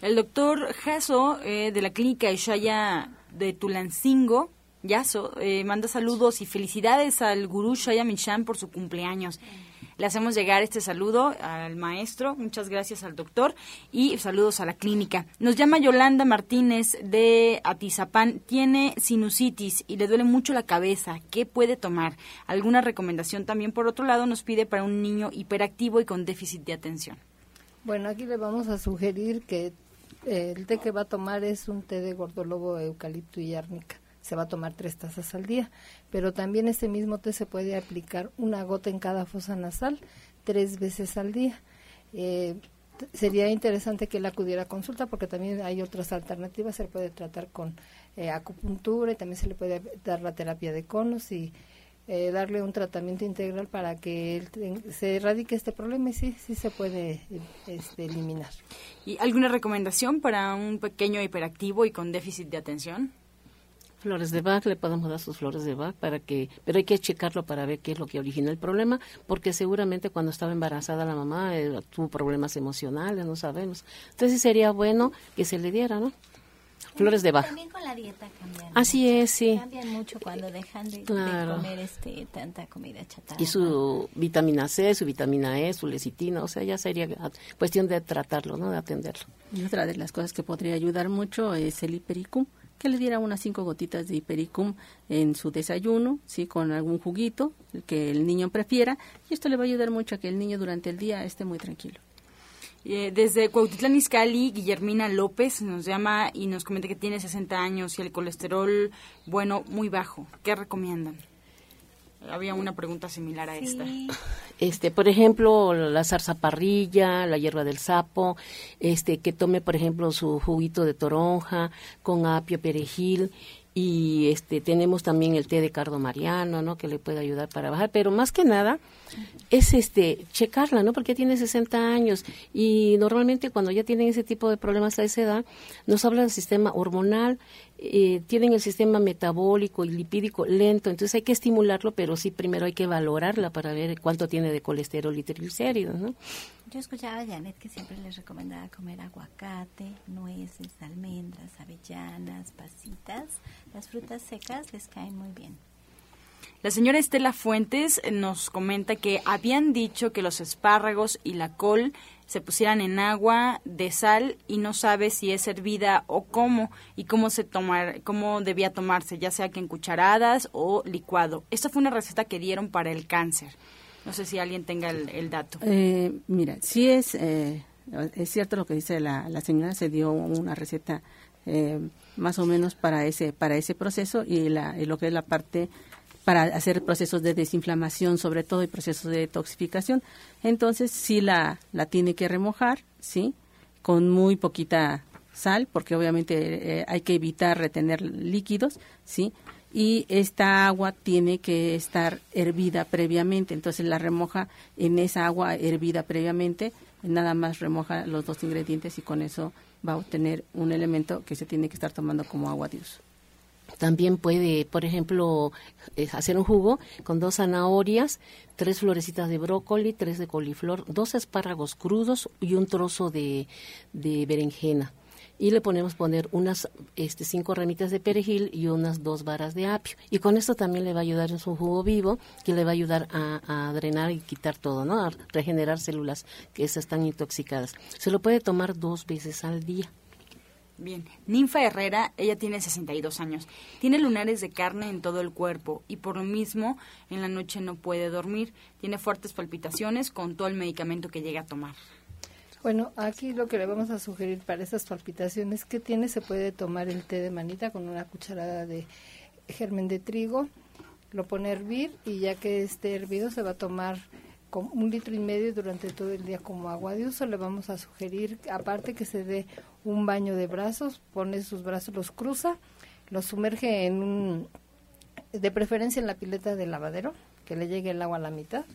El doctor Jaso eh, de la clínica Ishaya de Tulancingo, Yaso, eh, manda saludos y felicidades al gurú Shaya por su cumpleaños. Le hacemos llegar este saludo al maestro, muchas gracias al doctor y saludos a la clínica. Nos llama Yolanda Martínez de Atizapán, tiene sinusitis y le duele mucho la cabeza. ¿Qué puede tomar? ¿Alguna recomendación también? Por otro lado, nos pide para un niño hiperactivo y con déficit de atención. Bueno, aquí le vamos a sugerir que eh, el té que va a tomar es un té de gordolobo, eucalipto y árnica. Se va a tomar tres tazas al día, pero también este mismo té se puede aplicar una gota en cada fosa nasal tres veces al día. Eh, sería interesante que él acudiera a consulta porque también hay otras alternativas. Se puede tratar con eh, acupuntura y también se le puede dar la terapia de conos y eh, darle un tratamiento integral para que él se erradique este problema y sí, sí se puede este, eliminar. ¿Y alguna recomendación para un pequeño hiperactivo y con déficit de atención? Flores de Bach, le podemos dar sus flores de Bach para que, pero hay que checarlo para ver qué es lo que origina el problema, porque seguramente cuando estaba embarazada la mamá eh, tuvo problemas emocionales, no sabemos. Entonces sería bueno que se le diera, ¿no? Flores de Bach. También con la dieta cambian. Así es, sí. Cambian mucho cuando dejan de, comer este, tanta comida chatarra. Y su vitamina C, su vitamina E, su lecitina, o sea, ya sería cuestión de tratarlo, ¿no? De atenderlo. Y otra de las cosas que podría ayudar mucho es el hipericum, que le diera unas cinco gotitas de hipericum en su desayuno, sí, con algún juguito que el niño prefiera, y esto le va a ayudar mucho a que el niño durante el día esté muy tranquilo. Eh, desde Cuautitlán Izcalli, Guillermina López nos llama y nos comenta que tiene 60 años y el colesterol, bueno, muy bajo. ¿Qué recomiendan? Había una pregunta similar a esta. Este, por ejemplo, la zarzaparrilla, la hierba del sapo, este, que tome, por ejemplo, su juguito de toronja con apio, perejil y este tenemos también el té de cardo mariano no que le puede ayudar para bajar pero más que nada es este checarla no porque tiene 60 años y normalmente cuando ya tienen ese tipo de problemas a esa edad nos habla del sistema hormonal eh, tienen el sistema metabólico y lipídico lento entonces hay que estimularlo pero sí primero hay que valorarla para ver cuánto tiene de colesterol y triglicéridos no yo escuchaba a Janet que siempre les recomendaba comer aguacate, nueces, almendras, avellanas, pasitas. Las frutas secas les caen muy bien. La señora Estela Fuentes nos comenta que habían dicho que los espárragos y la col se pusieran en agua de sal y no sabe si es hervida o cómo y cómo se tomar, cómo debía tomarse, ya sea que en cucharadas o licuado. Esta fue una receta que dieron para el cáncer. No sé si alguien tenga el, dato. Eh, mira, sí es, eh, es cierto lo que dice la, la señora, se dio una receta eh, más o menos para ese, para ese proceso y, la, lo que es la parte para hacer procesos de desinflamación sobre todo y procesos de detoxificación. Entonces sí la, la tiene que remojar, ¿sí? Con muy poquita sal, porque obviamente hay que evitar retener líquidos, ¿sí? Y esta agua tiene que estar hervida previamente, entonces la remoja en esa agua hervida previamente, nada más remoja los dos ingredientes y con eso va a obtener un elemento que se tiene que estar tomando como agua de uso. También puede, por ejemplo, eh, hacer un jugo con dos zanahorias, tres florecitas de brócoli, tres de coliflor, dos espárragos crudos y un trozo de, de berenjena y le ponemos poner unas este, cinco ramitas de perejil y unas dos varas de apio. Y con esto también le va a ayudar en su jugo vivo, que le va a ayudar a, drenar y quitar todo, ¿no? A regenerar células que están intoxicadas. Se lo puede tomar dos veces al día. Bien, Ninfa Herrera, ella tiene 62 años, tiene lunares de carne en todo el cuerpo y por lo mismo en la noche no puede dormir, tiene fuertes palpitaciones con todo el medicamento que llega a tomar. Bueno, aquí lo que le vamos a sugerir para esas palpitaciones que tiene, se puede tomar el té de manita con una cucharada de germen de trigo, lo pone a hervir y ya que esté hervido se va a tomar con un litro y medio durante todo el día como agua de uso. Le vamos a sugerir, aparte que se dé un baño de brazos, pone sus brazos, los cruza, los sumerge en un, de preferencia en la pileta de lavadero, que le llegue el agua a la mitad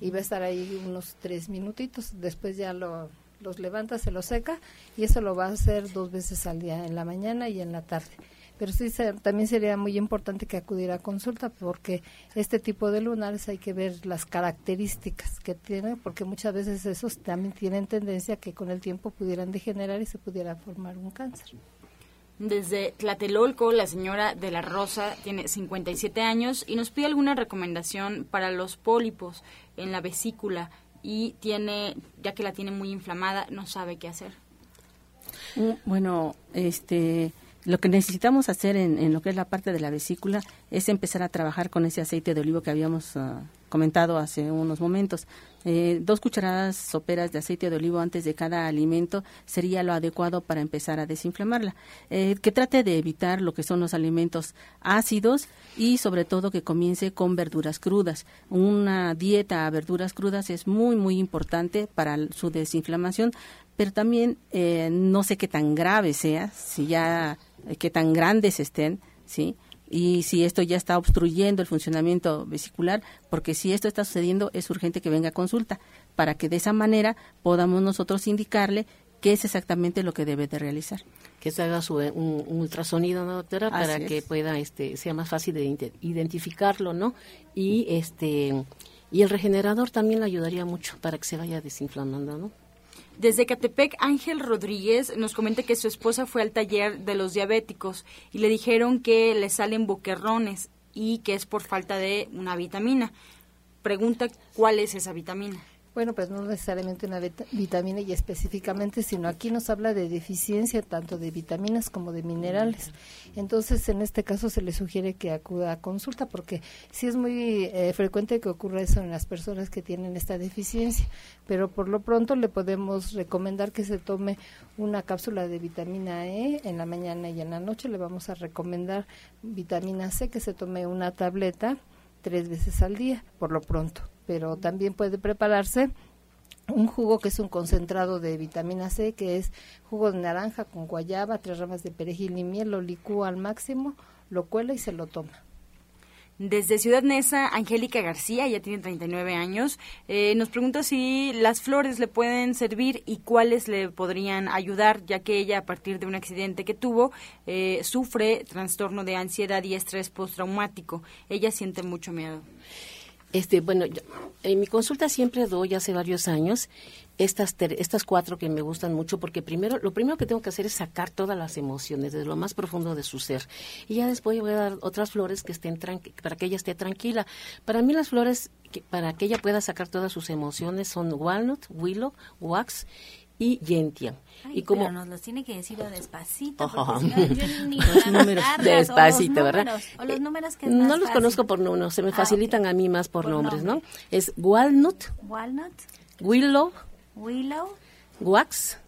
y va a estar ahí unos tres minutitos. Después ya lo, los levanta, se lo seca y eso lo va a hacer dos veces al día, en la mañana y en la tarde. Pero sí también sería muy importante que acudiera a consulta porque este tipo de lunares hay que ver las características que tiene porque muchas veces esos también tienen tendencia que con el tiempo pudieran degenerar y se pudiera formar un cáncer. Desde Tlatelolco, la señora de la Rosa tiene 57 años y nos pide alguna recomendación para los pólipos en la vesícula y tiene, ya que la tiene muy inflamada, no sabe qué hacer. Mm, bueno, este, lo que necesitamos hacer en, lo que es la parte de la vesícula es empezar a trabajar con ese aceite de olivo que habíamos ah, comentado hace unos momentos. Eh, dos cucharadas soperas de aceite de olivo antes de cada alimento sería lo adecuado para empezar a desinflamarla. Eh, que trate de evitar lo que son los alimentos ácidos y sobre todo que comience con verduras crudas. Una dieta a verduras crudas es muy muy importante para su desinflamación, pero también eh, no sé qué tan grave sea, si ya qué tan grandes estén, sí y si esto ya está obstruyendo el funcionamiento vesicular, porque si esto está sucediendo es urgente que venga a consulta para que de esa manera podamos nosotros indicarle qué es exactamente lo que debe de realizar. Que se haga su, un, ultrasonido, ¿no, doctora? para que pueda, este, sea más fácil de identificarlo, ¿no? Y este y el regenerador también le ayudaría mucho para que se vaya desinflamando, ¿no? Desde Catepec, Ángel Rodríguez nos comenta que su esposa fue al taller de los diabéticos y le dijeron que le salen boquerrones y que es por falta de una vitamina. Pregunta cuál es esa vitamina. Bueno, pues no necesariamente una vitamina y específicamente, sino aquí nos habla de deficiencia tanto de vitaminas como de minerales. Entonces, en este caso se le sugiere que acuda a consulta porque sí es muy eh, frecuente que ocurra eso en las personas que tienen esta deficiencia, pero por lo pronto le podemos recomendar que se tome una cápsula de vitamina E en la mañana y en la noche. Le vamos a recomendar vitamina C, que se tome una tableta tres veces al día, por lo pronto pero también puede prepararse un jugo que es un concentrado de vitamina C, que es jugo de naranja con guayaba, tres ramas de perejil y miel, lo licúa al máximo, lo cuela y se lo toma. Desde Ciudad Neza, Angélica García, ya tiene 39 años, eh, nos pregunta si las flores le pueden servir y cuáles le podrían ayudar, ya que ella, a partir de un accidente que tuvo, eh, sufre trastorno de ansiedad y estrés postraumático. Ella siente mucho miedo. Este, bueno, en mi consulta siempre doy hace varios años estas estas cuatro que me gustan mucho porque primero lo primero que tengo que hacer es sacar todas las emociones desde lo más profundo de su ser y ya después voy a dar otras flores que estén para que ella esté tranquila. Para mí las flores para que ella pueda sacar todas sus emociones son walnut, willow, wax y gentian. y como pero nos los tiene que decir despacito, despacito, ¿verdad? (laughs) O los números que no los conozco por números, se me ah, facilitan a mí más por, nombres, ¿no? Es walnut, walnut, willow, willow, wax,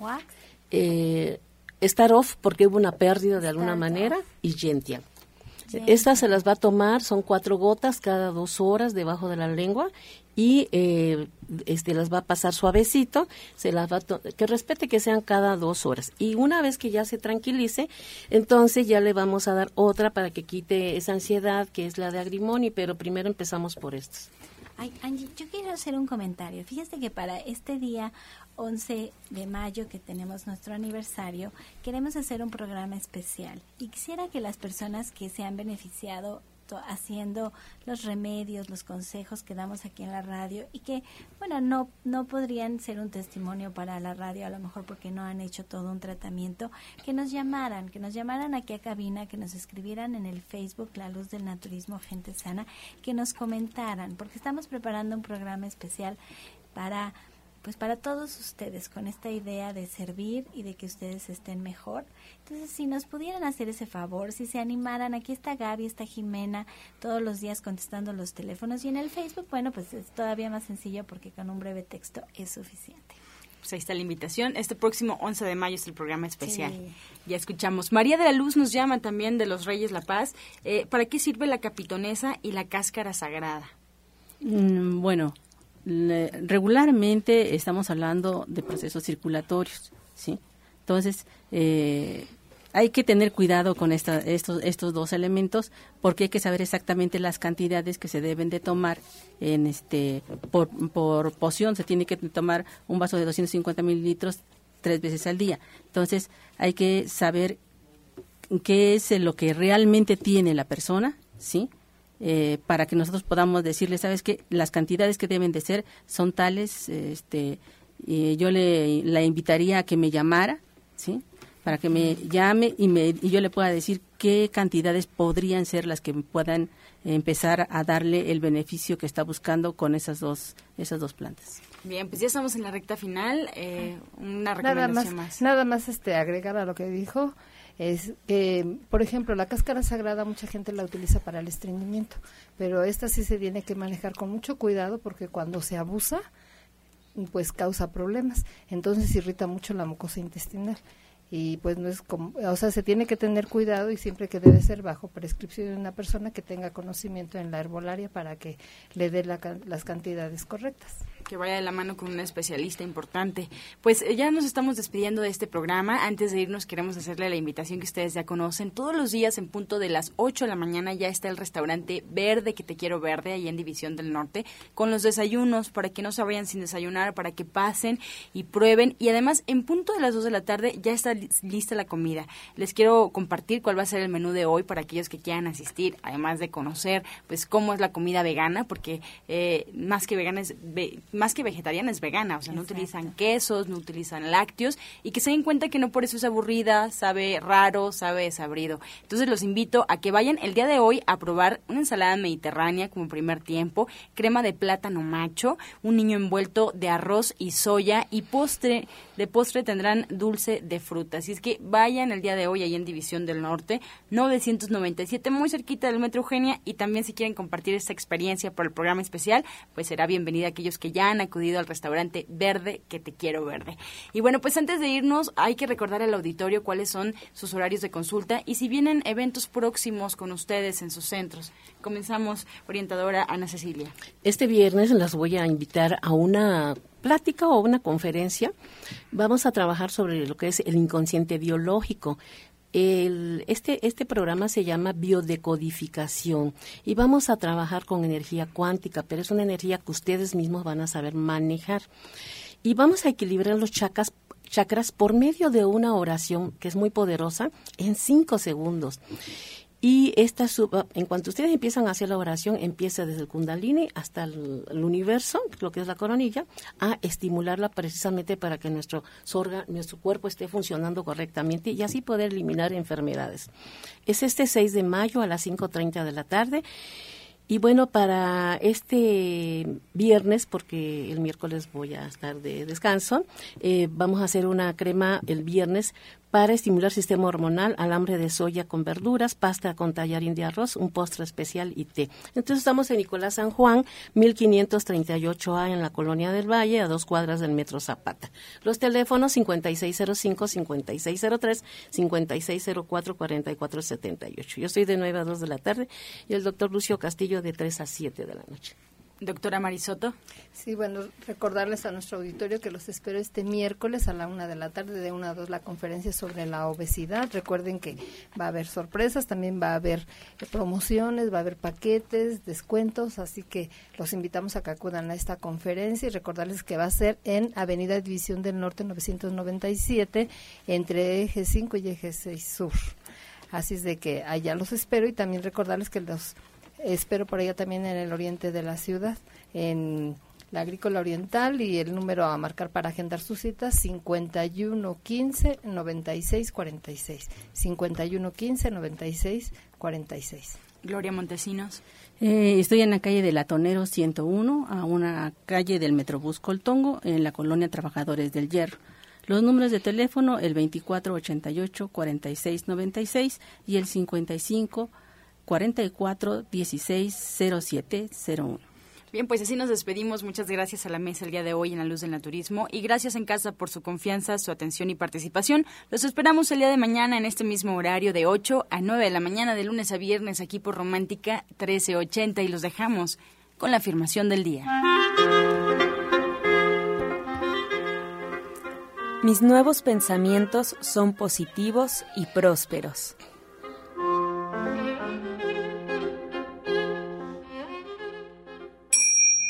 wax, eh, star off porque hubo una pérdida de alguna manera y gentian. Estas se las va a tomar, son cuatro gotas cada dos horas debajo de la lengua y eh, este las va a pasar suavecito, se las va que respete que sean cada dos horas y una vez que ya se tranquilice, entonces ya le vamos a dar otra para que quite esa ansiedad que es la de agrimoni, pero primero empezamos por estos. Ay, Angie, yo quiero hacer un comentario. Fíjate que para este día 11 de mayo, que tenemos nuestro aniversario, queremos hacer un programa especial. Y quisiera que las personas que se han beneficiado haciendo los remedios, los consejos que damos aquí en la radio y que, bueno, no, no podrían ser un testimonio para la radio, a lo mejor porque no han hecho todo un tratamiento, que nos llamaran, que nos llamaran aquí a cabina, que nos escribieran en el Facebook La Luz del Naturismo Gente Sana, que nos comentaran, porque estamos preparando un programa especial para pues para todos ustedes con esta idea de servir y de que ustedes estén mejor. Entonces, si nos pudieran hacer ese favor, si se animaran, aquí está Gaby, está Jimena, todos los días contestando los teléfonos y en el Facebook, bueno, pues es todavía más sencillo porque con un breve texto es suficiente. Pues ahí está la invitación. Este próximo 11 de mayo es el programa especial. Ya escuchamos. María de la Luz nos llama también de los Reyes La Paz. Eh, ¿Para qué sirve la capitonesa y la cáscara sagrada? Mm, bueno, regularmente estamos hablando de procesos circulatorios, ¿sí? Entonces, eh, hay que tener cuidado con esta, estos, estos dos elementos porque hay que saber exactamente las cantidades que se deben de tomar en este por, por poción. Se tiene que tomar un vaso de 250 mililitros tres veces al día. Entonces, hay que saber qué es lo que realmente tiene la persona, ¿sí? Eh, para que nosotros podamos decirle, sabes que las cantidades que deben de ser son tales, este, yo le la invitaría a que me llamara, ¿sí? para que me llame y, me, y yo le pueda decir qué cantidades podrían ser las que puedan empezar a darle el beneficio que está buscando con esas dos, esas dos plantas. Bien, pues ya estamos en la recta final. Eh, una recomendación más, Nada más este, agregar a lo que dijo es que, por ejemplo, la cáscara sagrada mucha gente la utiliza para el estreñimiento, pero esta sí se tiene que manejar con mucho cuidado porque cuando se abusa, pues causa problemas. Entonces irrita mucho la mucosa intestinal y pues no es como, o sea, se tiene que tener cuidado y siempre que debe ser bajo prescripción de una persona que tenga conocimiento en la herbolaria para que le dé las cantidades correctas que vaya de la mano con un especialista importante. Pues eh, ya nos estamos despidiendo de este programa. Antes de irnos queremos hacerle la invitación que ustedes ya conocen. Todos los días en punto de las 8 de la mañana ya está el restaurante Verde, que te quiero verde, ahí en División del Norte, con los desayunos para que no se vayan sin desayunar, para que pasen y prueben. Y además en punto de las 2 de la tarde ya está lista la comida. Les quiero compartir cuál va a ser el menú de hoy para aquellos que quieran asistir, además de conocer pues cómo es la comida vegana, porque eh, más que vegana es más que vegetariana es vegana, o sea, no utilizan quesos, no utilizan lácteos y que se den cuenta que no por eso es aburrida, sabe raro, sabe desabrido. Entonces los invito a que vayan el día de hoy a probar una ensalada mediterránea como primer tiempo, crema de plátano macho, un niño envuelto de arroz y soya y postre, de postre tendrán dulce de fruta. Así es que vayan el día de hoy ahí en División del Norte, 997, muy cerquita del Metro Eugenia y también si quieren compartir esta experiencia por el programa especial, pues será bienvenida a aquellos que ya han acudido al restaurante Verde, que te quiero verde. Y bueno, pues antes de irnos, hay que recordar al auditorio cuáles son sus horarios de consulta y si vienen eventos próximos con ustedes en sus centros. Comenzamos, orientadora Ana Cecilia. Este viernes las voy a invitar a una plática o una conferencia. Vamos a trabajar sobre lo que es el inconsciente biológico. El, este, este programa se llama biodecodificación y vamos a trabajar con energía cuántica, pero es una energía que ustedes mismos van a saber manejar. Y vamos a equilibrar los chakras, chakras por medio de una oración que es muy poderosa en cinco segundos. Y esta en cuanto ustedes empiezan a hacer la oración, empieza desde el kundalini hasta el, universo, lo que es la coronilla, a estimularla precisamente para que nuestro, nuestro cuerpo esté funcionando correctamente y así poder eliminar enfermedades. Es este 6 de mayo a las 5.30 de la tarde. Y bueno, para este viernes, porque el miércoles voy a estar de descanso, eh, vamos a hacer una crema el viernes para estimular sistema hormonal, alambre de soya con verduras, pasta con tallarín de arroz, un postre especial y té. Entonces estamos en Nicolás San Juan, 1538A en la Colonia del Valle, a dos cuadras del Metro Zapata. Los teléfonos 5605-5603, 5604-4478. Yo estoy de 9 a 2 de la tarde y el doctor Lucio Castillo de 3 a 7 de la noche. Doctora Marisoto. Sí, bueno, recordarles a nuestro auditorio que los espero este miércoles a la una de la tarde, de una a dos, la conferencia sobre la obesidad. Recuerden que va a haber sorpresas, también va a haber eh, promociones, va a haber paquetes, descuentos, así que los invitamos a que acudan a esta conferencia y recordarles que va a ser en Avenida División del Norte 997, entre Eje 5 y Eje 6 Sur. Así es de que allá los espero y también recordarles que los espero por allá también en el oriente de la ciudad, en la Agrícola Oriental y el número a marcar para agendar sus citas 5115 9646 5115 9646 Gloria Montesinos. Eh, estoy en la calle de Latonero 101, a una calle del Metrobús Coltongo, en la colonia Trabajadores del Hierro. Los números de teléfono, el 2488-4696 y el 55 44 16 07 01. Bien, pues así nos despedimos. Muchas gracias a la mesa el día de hoy en la Luz del Naturismo y gracias en casa por su confianza, su atención y participación. Los esperamos el día de mañana en este mismo horario de 8 a 9 de la mañana de lunes a viernes aquí por Romántica 1380 y los dejamos con la afirmación del día. Mis nuevos pensamientos son positivos y prósperos.